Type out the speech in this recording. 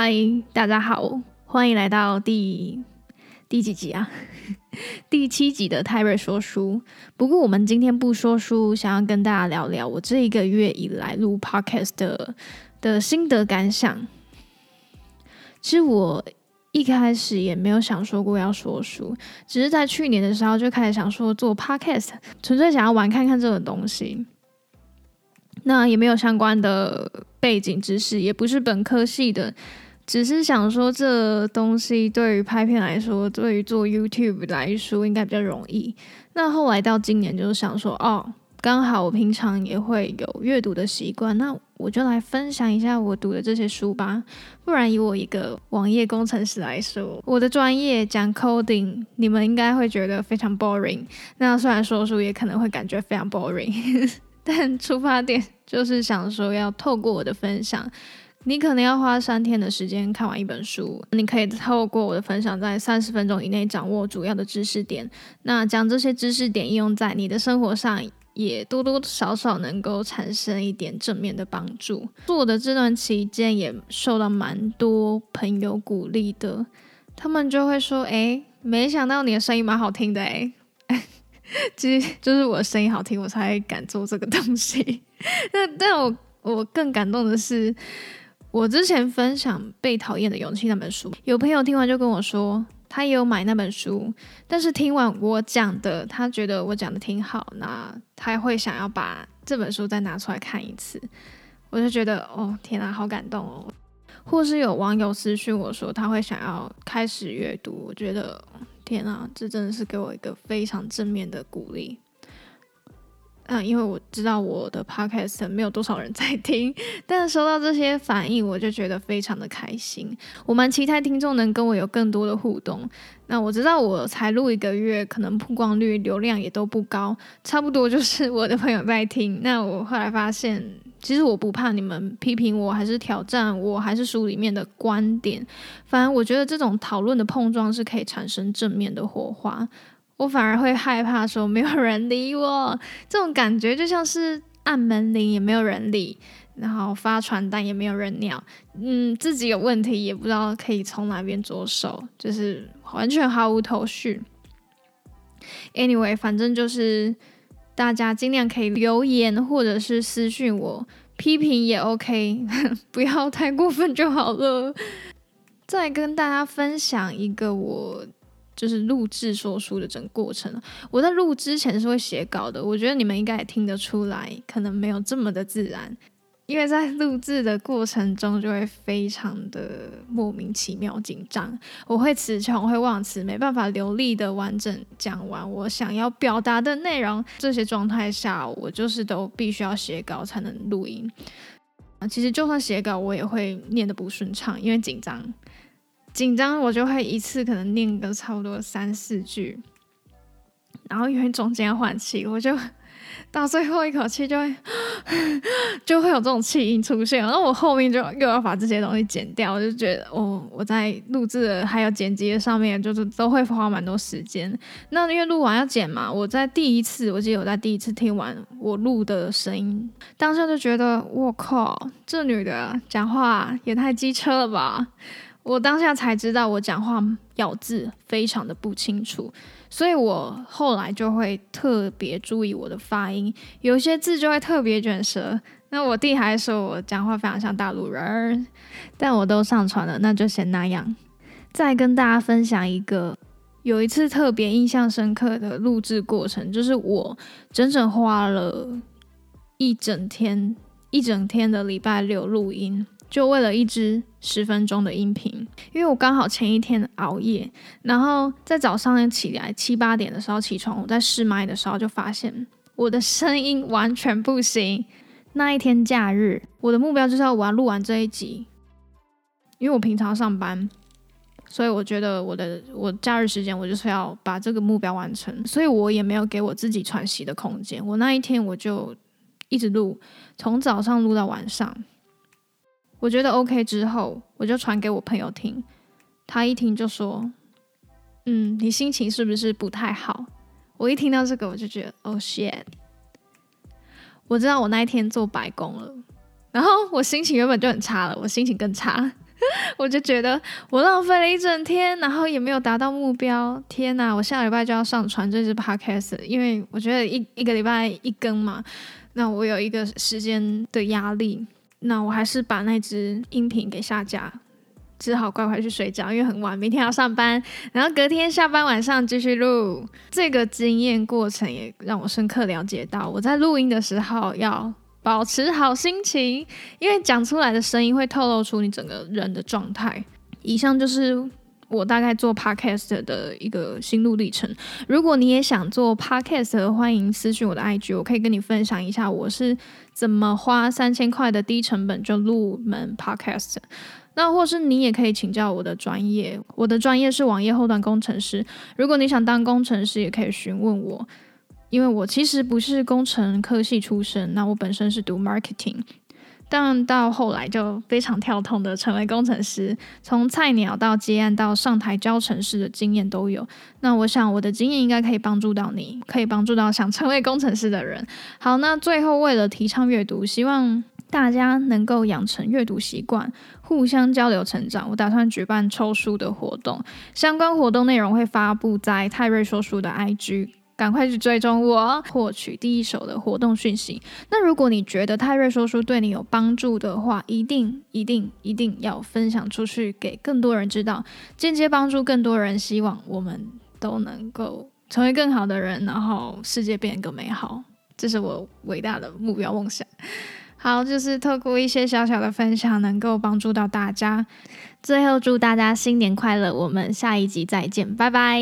嗨，大家好，欢迎来到第第几集啊？第七集的泰瑞说书。不过我们今天不说书，想要跟大家聊聊我这一个月以来录 podcast 的的心得感想。其实我一开始也没有想说过要说书，只是在去年的时候就开始想说做 podcast，纯粹想要玩看看这个东西。那也没有相关的背景知识，也不是本科系的，只是想说这东西对于拍片来说，对于做 YouTube 来说应该比较容易。那后来到今年，就是想说，哦，刚好我平常也会有阅读的习惯，那我就来分享一下我读的这些书吧。不然以我一个网页工程师来说，我的专业讲 coding，你们应该会觉得非常 boring。那虽然说书也可能会感觉非常 boring。但出发点就是想说，要透过我的分享，你可能要花三天的时间看完一本书，你可以透过我的分享，在三十分钟以内掌握主要的知识点。那将这些知识点应用在你的生活上，也多多少少能够产生一点正面的帮助。做的这段期间，也受到蛮多朋友鼓励的，他们就会说：“哎，没想到你的声音蛮好听的，哎。”其实就是我声音好听，我才敢做这个东西。但但我我更感动的是，我之前分享《被讨厌的勇气》那本书，有朋友听完就跟我说，他也有买那本书，但是听完我讲的，他觉得我讲的挺好，那他会想要把这本书再拿出来看一次。我就觉得，哦天啊，好感动哦！或是有网友私讯我说，他会想要开始阅读，我觉得。天啊，这真的是给我一个非常正面的鼓励。嗯，因为我知道我的 podcast 没有多少人在听，但收到这些反应，我就觉得非常的开心。我蛮期待听众能跟我有更多的互动。那我知道我才录一个月，可能曝光率、流量也都不高，差不多就是我的朋友在听。那我后来发现。其实我不怕你们批评我，还是挑战我，还是书里面的观点。反正我觉得这种讨论的碰撞是可以产生正面的火花。我反而会害怕说没有人理我，这种感觉就像是按门铃也没有人理，然后发传单也没有人鸟。嗯，自己有问题也不知道可以从哪边着手，就是完全毫无头绪。Anyway，反正就是。大家尽量可以留言或者是私信我，批评也 OK，不要太过分就好了。再跟大家分享一个我就是录制说书的整个过程。我在录之前是会写稿的，我觉得你们应该也听得出来，可能没有这么的自然。因为在录制的过程中，就会非常的莫名其妙紧张，我会词穷，会忘词，没办法流利的完整讲完我想要表达的内容。这些状态下，我就是都必须要写稿才能录音。啊，其实就算写稿，我也会念的不顺畅，因为紧张，紧张我就会一次可能念个差不多三四句，然后因为中间换气，我就。到最后一口气就会 就会有这种气音出现，然后我后面就又要把这些东西剪掉，我就觉得哦，我在录制还有剪辑上面就是都会花蛮多时间。那因为录完要剪嘛，我在第一次我记得我在第一次听完我录的声音，当下就觉得我靠，这女的讲话也太机车了吧！我当下才知道我讲话咬字非常的不清楚。所以我后来就会特别注意我的发音，有些字就会特别卷舌。那我弟还说我讲话非常像大陆人，但我都上传了，那就先那样。再跟大家分享一个，有一次特别印象深刻的录制过程，就是我整整花了一整天，一整天的礼拜六录音。就为了一支十分钟的音频，因为我刚好前一天熬夜，然后在早上起来七八点的时候起床，我在试麦的时候就发现我的声音完全不行。那一天假日，我的目标就是要我要录完这一集，因为我平常上班，所以我觉得我的我假日时间我就是要把这个目标完成，所以我也没有给我自己喘息的空间。我那一天我就一直录，从早上录到晚上。我觉得 OK 之后，我就传给我朋友听，他一听就说：“嗯，你心情是不是不太好？”我一听到这个，我就觉得 “Oh shit！” 我知道我那一天做白工了，然后我心情原本就很差了，我心情更差。我就觉得我浪费了一整天，然后也没有达到目标。天哪！我下礼拜就要上传这支 podcast，因为我觉得一一个礼拜一更嘛，那我有一个时间的压力，那我还是把那支音频给下架，只好乖乖去睡觉，因为很晚，明天要上班。然后隔天下班晚上继续录。这个经验过程也让我深刻了解到，我在录音的时候要。保持好心情，因为讲出来的声音会透露出你整个人的状态。以上就是我大概做 podcast 的一个心路历程。如果你也想做 podcast，欢迎私信我的 IG，我可以跟你分享一下我是怎么花三千块的低成本就入门 podcast。那或是你也可以请教我的专业，我的专业是网页后端工程师。如果你想当工程师，也可以询问我。因为我其实不是工程科系出身，那我本身是读 marketing，但到后来就非常跳痛的成为工程师，从菜鸟到接案到上台教程式的经验都有。那我想我的经验应该可以帮助到你，可以帮助到想成为工程师的人。好，那最后为了提倡阅读，希望大家能够养成阅读习惯，互相交流成长。我打算举办抽书的活动，相关活动内容会发布在泰瑞说书的 IG。赶快去追踪我，获取第一手的活动讯息。那如果你觉得泰瑞说书对你有帮助的话，一定一定一定要分享出去，给更多人知道，间接帮助更多人。希望我们都能够成为更好的人，然后世界变得更美好。这是我伟大的目标梦想。好，就是透过一些小小的分享，能够帮助到大家。最后，祝大家新年快乐！我们下一集再见，拜拜。